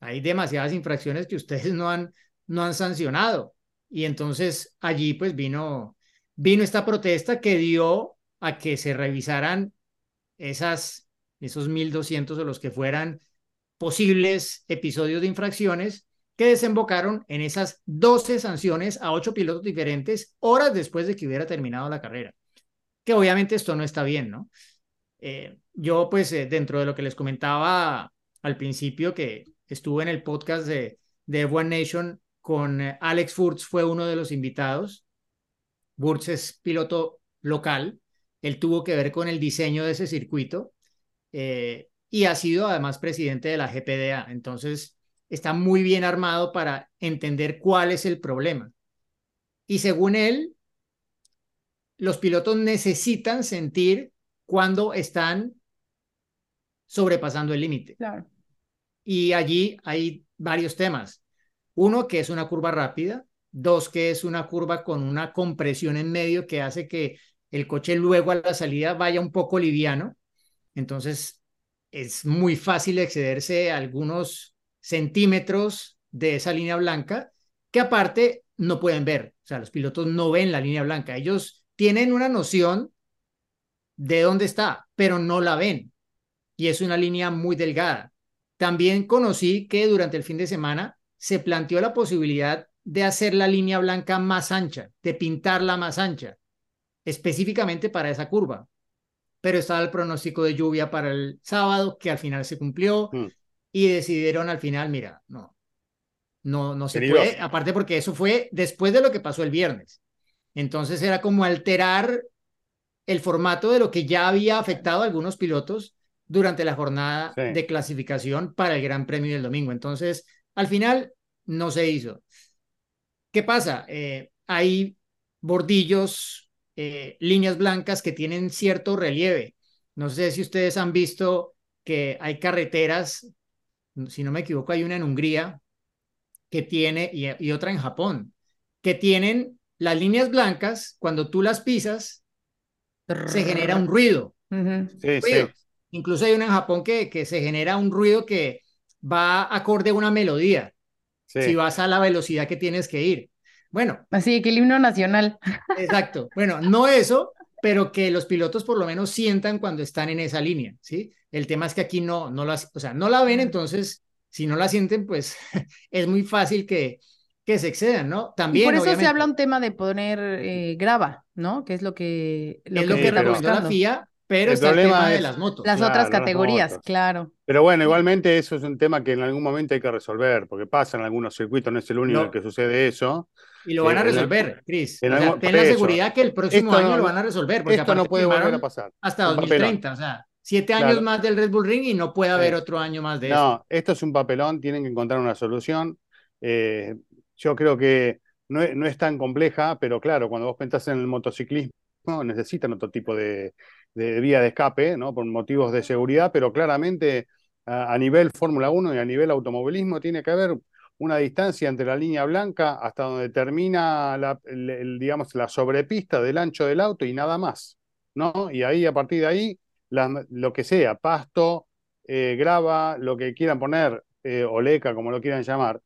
S1: hay demasiadas infracciones que ustedes no han, no han sancionado. Y entonces allí pues vino, vino esta protesta que dio a que se revisaran esas, esos 1.200 o los que fueran posibles episodios de infracciones que desembocaron en esas 12 sanciones a 8 pilotos diferentes horas después de que hubiera terminado la carrera. Que obviamente esto no está bien, ¿no? Eh, yo pues eh, dentro de lo que les comentaba al principio que estuve en el podcast de, de One Nation con eh, Alex Furtz fue uno de los invitados. Furtz es piloto local, él tuvo que ver con el diseño de ese circuito y ha sido además presidente de la GPDA. Entonces, está muy bien armado para entender cuál es el problema. Y según él, los pilotos necesitan sentir cuando están sobrepasando el límite.
S5: Claro.
S1: Y allí hay varios temas. Uno, que es una curva rápida. Dos, que es una curva con una compresión en medio que hace que el coche luego a la salida vaya un poco liviano. Entonces, es muy fácil excederse algunos centímetros de esa línea blanca que aparte no pueden ver. O sea, los pilotos no ven la línea blanca. Ellos tienen una noción de dónde está, pero no la ven. Y es una línea muy delgada. También conocí que durante el fin de semana se planteó la posibilidad de hacer la línea blanca más ancha, de pintarla más ancha, específicamente para esa curva. Pero estaba el pronóstico de lluvia para el sábado, que al final se cumplió,
S4: Mm.
S1: Y decidieron al final, mira, no, no, no se puede, aparte porque eso fue después de lo que pasó el viernes. Entonces era como alterar el formato de lo que ya había afectado a algunos pilotos durante la jornada
S4: Sí.
S1: de clasificación para el Gran Premio del domingo. Entonces, al final no se hizo. ¿Qué pasa? Eh, hay bordillos, eh, líneas blancas que tienen cierto relieve. No sé si ustedes han visto que hay carreteras, si no me equivoco, hay una en Hungría, que tiene, y, y otra en Japón, que tienen las líneas blancas, cuando tú las pisas, se genera un ruido.
S4: Sí,
S1: ruido.
S4: sí.
S1: Incluso hay una en Japón que, que se genera un ruido que va acorde a una melodía,
S4: sí.
S1: si vas a la velocidad que tienes que ir. Bueno,
S5: Así que el himno nacional.
S1: exacto. Bueno, no eso, pero que los pilotos por lo menos sientan cuando están en esa línea, ¿sí? El tema es que aquí no, no las, o sea, no la ven, entonces, si no la sienten, pues es muy fácil que, que se excedan, ¿no?
S5: Y
S1: También,
S5: por eso se
S1: obviamente,
S5: habla un tema de poner eh, grava, ¿no? Que es lo que, lo
S1: es
S5: que
S1: lo
S5: se
S1: que
S4: pero-
S1: la
S5: buscando.
S1: FIA, pero
S4: El
S1: está el
S4: problema
S1: tema de
S4: es-
S1: las motos.
S5: Las
S4: Claro,
S5: otras
S4: las
S5: categorías,
S4: motos.
S5: claro.
S4: Pero bueno, igualmente eso es un tema que en algún momento hay que resolver, porque pasa en algunos circuitos, no es el único
S1: No.
S4: en el que sucede eso.
S1: Y lo van a resolver, Chris.
S4: en
S1: O sea, ten la
S4: eso.
S1: seguridad que el próximo
S4: Esto
S1: año
S4: no-
S1: lo van a resolver, porque
S4: Esto no puede volver a pasar.
S1: hasta
S4: Un papelón.
S1: 2030, o sea, siete años más del Red Bull Ring y no puede haber
S4: Sí.
S1: otro año más de esto.
S4: No, esto es un papelón, tienen que encontrar una solución. Eh, yo creo que no es, no es tan compleja, pero claro, cuando vos pensás en el motociclismo, necesitan otro tipo de, de vía de escape, ¿no? Por motivos de seguridad, pero claramente a, a nivel Fórmula 1 y a nivel automovilismo tiene que haber una distancia entre la línea blanca hasta donde termina la, digamos, la sobrepista del ancho del auto y nada más, ¿no? Y ahí, a partir de ahí, lo que sea, pasto, eh, grava, lo que quieran poner, eh, oleca, como lo quieran llamar.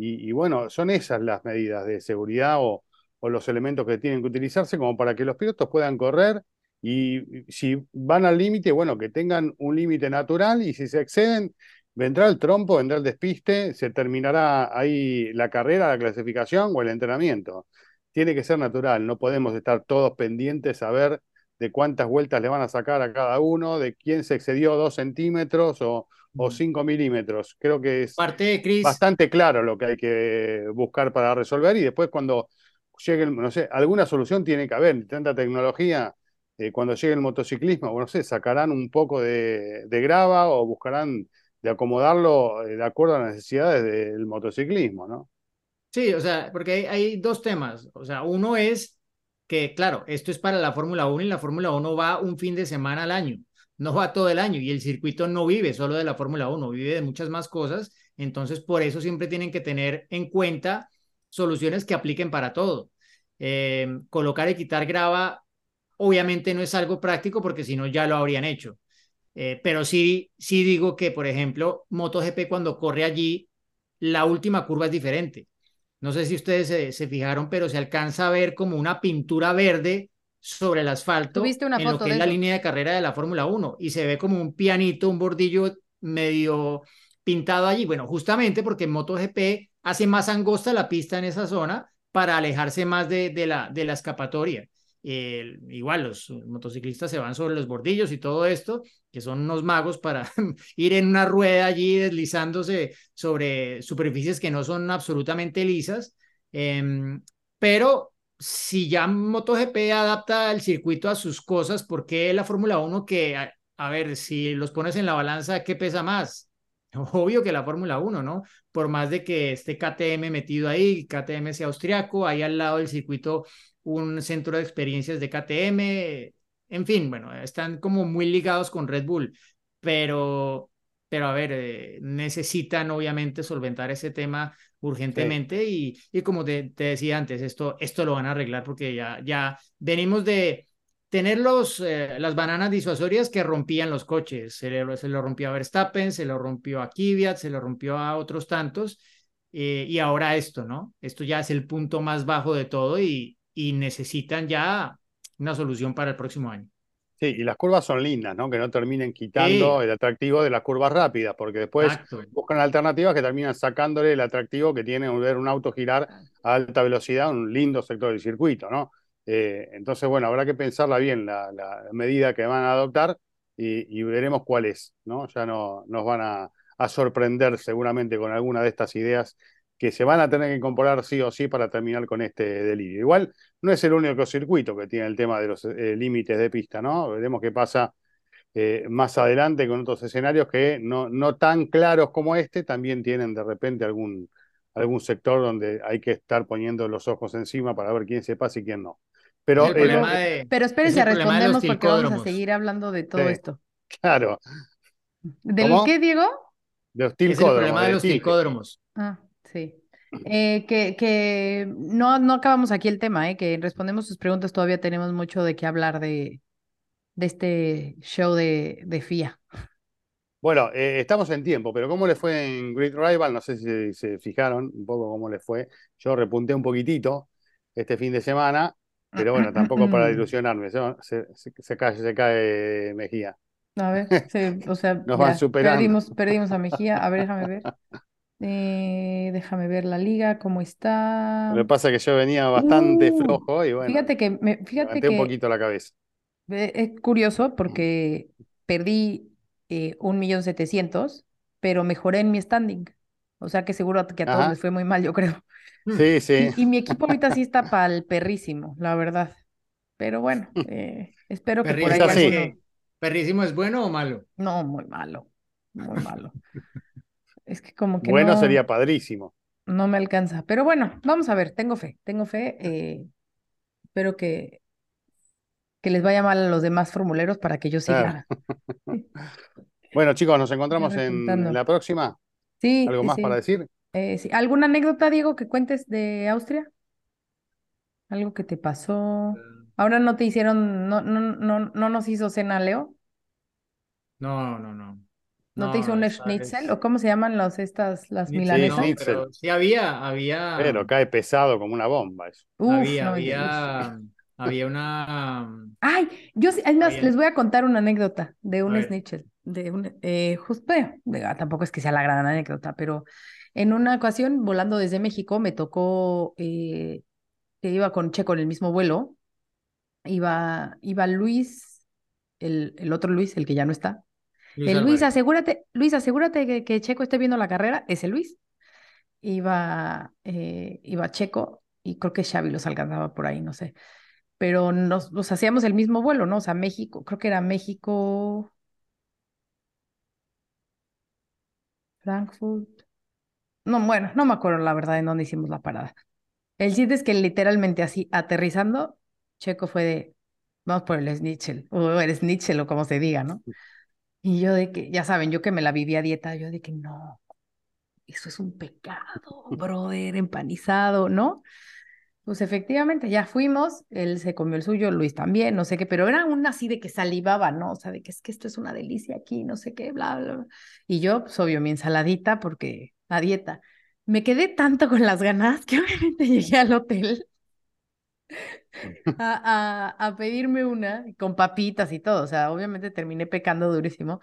S4: Y, bueno, son esas las medidas de seguridad o los elementos que tienen que utilizarse como para que los pilotos puedan correr y si van al límite, bueno, que tengan un límite natural y si se exceden, vendrá el trompo, vendrá el despiste, se terminará ahí la carrera, la clasificación o el entrenamiento. Tiene que ser natural, no podemos estar todos pendientes a ver de cuántas vueltas le van a sacar a cada uno, de quién se excedió dos centímetros o, o cinco milímetros. Creo que es
S1: Parte
S4: bastante claro lo que hay que buscar para resolver y después cuando llegue, el- no sé, alguna solución tiene que haber, tanta tecnología, eh, cuando llegue el motociclismo, no sé, sacarán un poco de, de grava o buscarán de acomodarlo eh, de acuerdo a las necesidades del motociclismo, ¿no?
S1: sí, o sea, porque hay, dos temas. O sea, uno es que, claro, esto es para la Fórmula 1 y la Fórmula 1 va un fin de semana al año, no va todo el año y el circuito no vive solo de la Fórmula 1, vive de muchas más cosas. Entonces, por eso siempre tienen que tener en cuenta soluciones que apliquen para todo. Eh, colocar y quitar grava, obviamente no es algo práctico porque si no ya lo habrían hecho. Eh, pero sí, sí digo que, por ejemplo, MotoGP cuando corre allí, la última curva es diferente. No sé si ustedes se, se fijaron, pero se alcanza a ver como una pintura verde sobre el asfalto
S5: una
S1: en lo que es la
S5: eso.
S1: línea de carrera de la Fórmula 1 y se ve como un pianito, un bordillo medio pintado allí. Bueno, justamente porque en MotoGP hace más angosta la pista en esa zona para alejarse más de, de la, de la escapatoria. Eh, igual los motociclistas se van sobre los bordillos y todo esto, que son unos magos para ir en una rueda allí deslizándose sobre superficies que no son absolutamente lisas. Em, pero si ya MotoGP adapta el circuito a sus cosas, ¿por qué la Fórmula 1 que, a, a ver, si los pones en la balanza, ¿qué pesa más? Obvio que la Fórmula 1, ¿no? Por más de que esté KTM metido ahí, KTM sea austriaco, ahí al lado del circuito un centro de experiencias de KTM, en fin, bueno, están como muy ligados con Red Bull, pero, pero a ver, eh, necesitan obviamente solventar ese tema urgentemente y, y como te, te decía antes, esto, esto lo van a arreglar porque ya, ya venimos de tener los, eh, las bananas disuasorias que rompían los coches. Se, le, se lo rompió a Verstappen, se lo rompió a Kvyat, se lo rompió a otros tantos. Eh, y ahora esto, ¿no? Esto ya es el punto más bajo de todo y, y necesitan ya una solución para el próximo año.
S4: Sí, y las curvas son lindas, ¿no? Que no terminen quitando
S1: Sí.
S4: el atractivo de las curvas rápidas, porque después
S1: Exacto.
S4: buscan alternativas que terminan sacándole el atractivo que tiene ver un auto girar a alta velocidad, un lindo sector del circuito, ¿no? Eh, entonces, bueno, habrá que pensarla bien la, la medida que van a adoptar y, veremos cuál es, ¿no? Ya no, nos van a, a sorprender seguramente con alguna de estas ideas que se van a tener que incorporar sí o sí para terminar con este delirio. Igual no es el único circuito que tiene el tema de los eh, límites de pista, ¿no? Veremos qué pasa eh, más adelante con otros escenarios que no, no tan claros como este también tienen de repente algún, algún sector donde hay que estar poniendo los ojos encima para ver quién se pasa y quién no. Pero
S1: Es el
S4: eh,
S1: problema de,
S5: Pero
S1: es
S5: espérense,
S1: el problema de los
S5: respondemos porque vamos a seguir hablando de todo
S4: Sí.
S5: esto.
S4: claro,
S5: ¿Del
S4: ¿Cómo?
S5: qué, Diego?
S4: de los
S1: Es el
S4: tilcódromos,
S1: problema de los tilcódromos.
S5: Ah, sí. Eh, que, que no, no acabamos aquí el tema, eh, que respondemos sus preguntas, todavía tenemos mucho de qué hablar de, de este show de, de FIA.
S4: Bueno, eh, estamos en tiempo, pero ¿cómo le fue en Great Rival? No sé si se fijaron un poco cómo le fue. Yo repunté un poquitito este fin de semana, pero bueno, tampoco para ilusionarme. Se, se- se cae, se cae Mejía.
S5: A ver, o sea,
S4: Nos van superando.
S5: perdimos, perdimos a Mejía. A ver, déjame ver. Eh, déjame ver la liga, cómo está.
S4: Lo que pasa es que yo venía bastante
S5: Uh,
S4: flojo y bueno,
S5: Fíjate que, me, fíjate
S4: levanté un
S5: que
S4: poquito la cabeza.
S5: es curioso porque perdí eh, un millón setecientos, pero mejoré en mi standing. O sea que seguro que a todos
S4: Ajá.
S5: les fue muy mal, yo creo.
S4: Sí, sí.
S5: Y, y mi equipo ahorita sí está pa'l perrísimo, la verdad. Pero bueno, eh, espero que por ahí
S4: Perrísimo.
S5: alguno-
S1: ¿Perrísimo, ¿Perrísimo es bueno o malo?
S5: No, muy malo, muy malo. Es que como que
S4: Bueno,
S5: no,
S4: sería padrísimo.
S5: no me alcanza. Pero bueno, vamos a ver, tengo fe, tengo fe. eh, espero que, que les vaya mal a los demás formuleros para que yo
S4: Claro.
S5: gane.
S4: Bueno, chicos, nos encontramos en, la próxima.
S5: Sí,
S4: ¿Algo
S5: sí,
S4: más
S5: sí.
S4: para decir?
S5: Eh, sí. ¿Alguna anécdota, Diego, que cuentes de Austria? ¿Algo que te pasó? Ahora no te hicieron, no, no, no, no nos hizo cena, Leo.
S1: No, no, no.
S5: ¿No, te hizo un schnitzel?
S1: vez-
S5: ¿O cómo se llaman los, estas, las
S1: Schnitzel
S5: milanesas?
S1: no, pero sí había, había,
S4: Pero cae pesado como una bomba eso.
S5: Uf,
S1: había,
S5: no,
S1: había, había una,
S5: Ay, yo sí, es más,
S1: Bien.
S5: les voy a contar una anécdota de un schnitzel, de un, eh, justo, diga, tampoco es que sea la gran anécdota, pero en una ocasión, volando desde México, me tocó, eh, que iba con Checo en el mismo vuelo, iba, iba Luis, el, el otro Luis, el que ya no está,
S1: Luis
S5: el Luis,
S1: Álvarez.
S5: asegúrate, Luis, asegúrate que, que Checo esté viendo la carrera, ese Luis, iba, eh, iba Checo, y creo que Xavi los alcanzaba por ahí, no sé pero nos, nos hacíamos el mismo vuelo, ¿no? O sea, México, creo que era México, Frankfurt. No, bueno, no me acuerdo la verdad en dónde hicimos la parada. El chiste es que literalmente así, aterrizando, Checo fue de, vamos por el schnitzel, o el schnitzel, o como se diga, ¿no? Y yo de que, ya saben, yo que me la vivía dieta, yo de que no, eso es un pecado, brother, empanizado, ¿no? Pues efectivamente, ya fuimos, él se comió el suyo, Luis también, no sé qué, pero era un así de que salivaba, ¿no? O sea, de que es que esto es una delicia aquí, no sé qué, bla, bla, bla. Y yo, pues obvio, mi ensaladita, porque a dieta. Me quedé tanto con las ganas que obviamente llegué al hotel a, a, a pedirme una con papitas y todo, o sea, obviamente terminé pecando durísimo,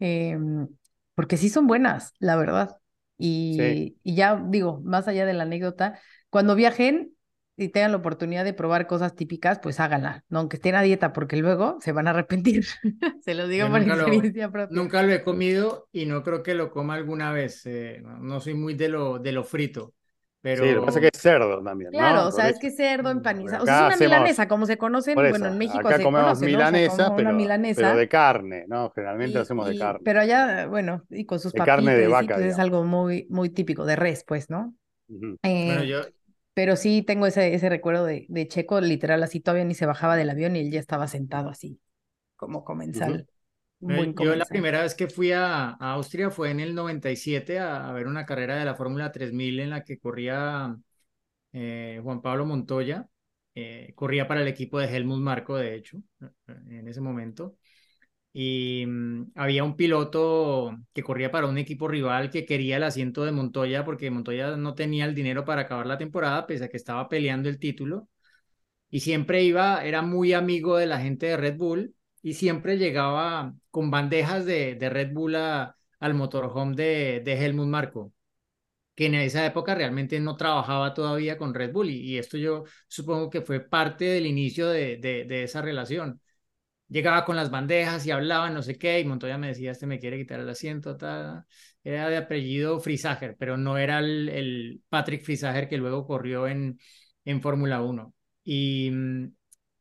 S5: em, porque sí son buenas, la verdad. Y, y ya digo, más allá de la anécdota, cuando viajen y tengan la oportunidad de probar cosas típicas, pues háganla, ¿no? aunque estén a dieta, porque luego se van a arrepentir. Se los digo
S1: Yo
S5: por
S1: nunca lo-
S5: experiencia propia.
S1: Nunca lo he comido y no creo que lo coma alguna vez. eh, no, no soy muy de lo, de lo frito, pero
S4: Sí, lo que pasa es que es cerdo también, ¿no?
S5: Claro, o
S4: Por
S5: sea, es que cerdo
S1: Mm,
S5: empanizado. O sea, es una
S4: hacemos-
S5: milanesa, como se conocen, bueno, en México
S4: acá
S5: se
S4: comemos
S5: conoce, ¿no? O sea,
S4: milanesa,
S5: como
S4: pero,
S5: una milanesa.
S4: pero de carne, ¿no? Generalmente
S5: y-
S4: hacemos de
S5: y-
S4: carne.
S5: Pero allá, bueno, y con sus
S4: De carne de
S5: papitas, y sí,
S4: vaca,
S5: pues es algo muy, muy típico, de res, pues, ¿no?
S4: Ujú.
S1: bueno,
S5: Eh,
S1: yo,
S5: pero sí tengo ese, ese recuerdo de, de Checo, literal, así todavía ni se bajaba del avión y él ya estaba sentado así, como comensal.
S1: Eh, Yo la primera vez que fui a, a Austria fue en el 97 a, a ver una carrera de la Fórmula 3000 en la que corría eh, Juan Pablo Montoya. eh, corría para el equipo de Helmut Marko, de hecho, en ese momento. Y mm, había un piloto que corría para un equipo rival que quería el asiento de Montoya porque Montoya no tenía el dinero para acabar la temporada, pese a que estaba peleando el título. Y siempre iba, era muy amigo de la gente de Red Bull y siempre llegaba con bandejas de, de Red Bull al motorhome de, de Helmut Marko, que en esa época realmente no trabajaba todavía con Red Bull y, y esto yo supongo que fue parte del inicio de, de, de esa relación. Llegaba con las bandejas y hablaba no sé qué y Montoya me decía, este me quiere quitar el asiento, tal. Era de apellido Frisager, pero no era el, Patrick Frisager que luego corrió en, en Fórmula 1. Y mm,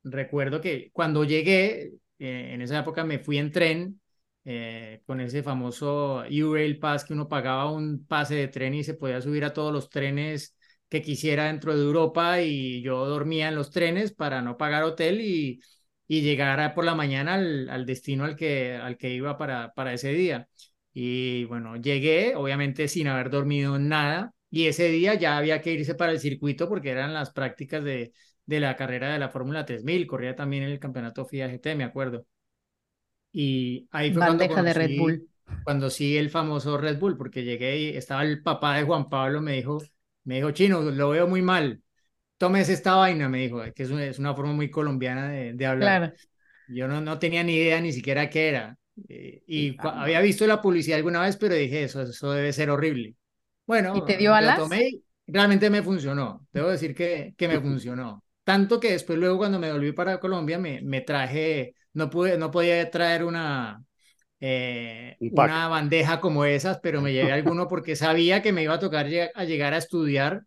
S1: recuerdo que cuando llegué, eh, en esa época me fui en tren eh, con ese famoso U-Rail Pass que uno pagaba un pase de tren y se podía subir a todos los trenes que quisiera dentro de Europa y yo dormía en los trenes para no pagar hotel y, y llegar por la mañana al, al destino al que, al que iba para, para ese día. Y bueno, llegué, obviamente sin haber dormido nada, y ese día ya había que irse para el circuito porque eran las prácticas de, de la carrera de la Fórmula 3000, corría también en el campeonato FIA GT, me acuerdo. Y ahí fue
S5: Bandeja
S1: cuando
S5: de Red
S1: conocí-
S5: Bull.
S1: cuando sí el famoso Red Bull, porque llegué y estaba el papá de Juan Pablo, me dijo, me dijo, Chino, lo veo muy mal, tómese esta vaina, me dijo, que es una, es una forma muy colombiana de, de hablar.
S5: Claro.
S1: Yo no, no tenía ni idea ni siquiera qué era. Eh, y
S5: ah.
S1: había visto la publicidad alguna vez, pero dije, eso, eso debe ser horrible. Bueno,
S5: ¿Y te dio
S1: lo
S5: alas?
S1: tomé y realmente me funcionó. Debo decir que, que me funcionó. Tanto que después, luego, cuando me volví para Colombia, me, me traje, no pude, no podía traer una, eh, una bandeja como esas, pero me llevé alguno porque sabía que me iba a tocar lleg- a llegar a estudiar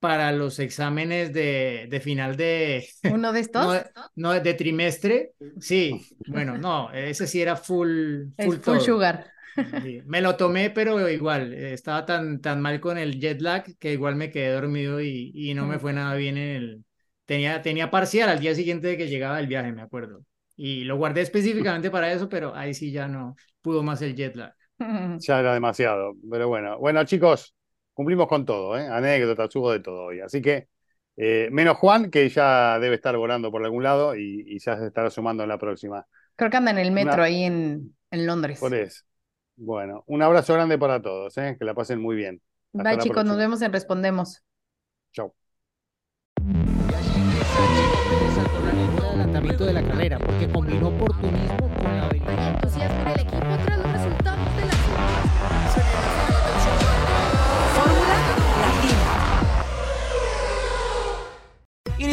S1: para los exámenes de, de final de,
S5: ¿Uno de estos?
S1: no, no, de trimestre. Sí, bueno, no, ese sí era full,
S5: es
S1: full
S5: full
S1: todo.
S5: sugar.
S1: Sí, Me lo tomé, pero igual, eh, estaba tan, tan mal con el jet lag que igual me quedé dormido y, y no me fue nada bien en el... Tenía, tenía parcial al día siguiente de que llegaba el viaje, me acuerdo. Y lo guardé específicamente para eso, pero ahí sí ya no pudo más el jet lag.
S4: Ya era demasiado, pero bueno. Bueno, chicos, cumplimos con todo, ¿eh? Anécdotas, hubo de todo hoy. Así que, eh, menos Juan, que ya debe estar volando por algún lado y, y ya se estará sumando en la próxima.
S5: Creo que anda en el metro
S4: Una-
S5: ahí en, en Londres.
S4: Por eso. Bueno, un abrazo grande para todos, ¿eh? Que la pasen muy bien. Hasta
S5: Bye chicos, nos vemos en Respondemos.
S4: Chau.
S1: el adelantamiento de la carrera, porque combinó oportunismo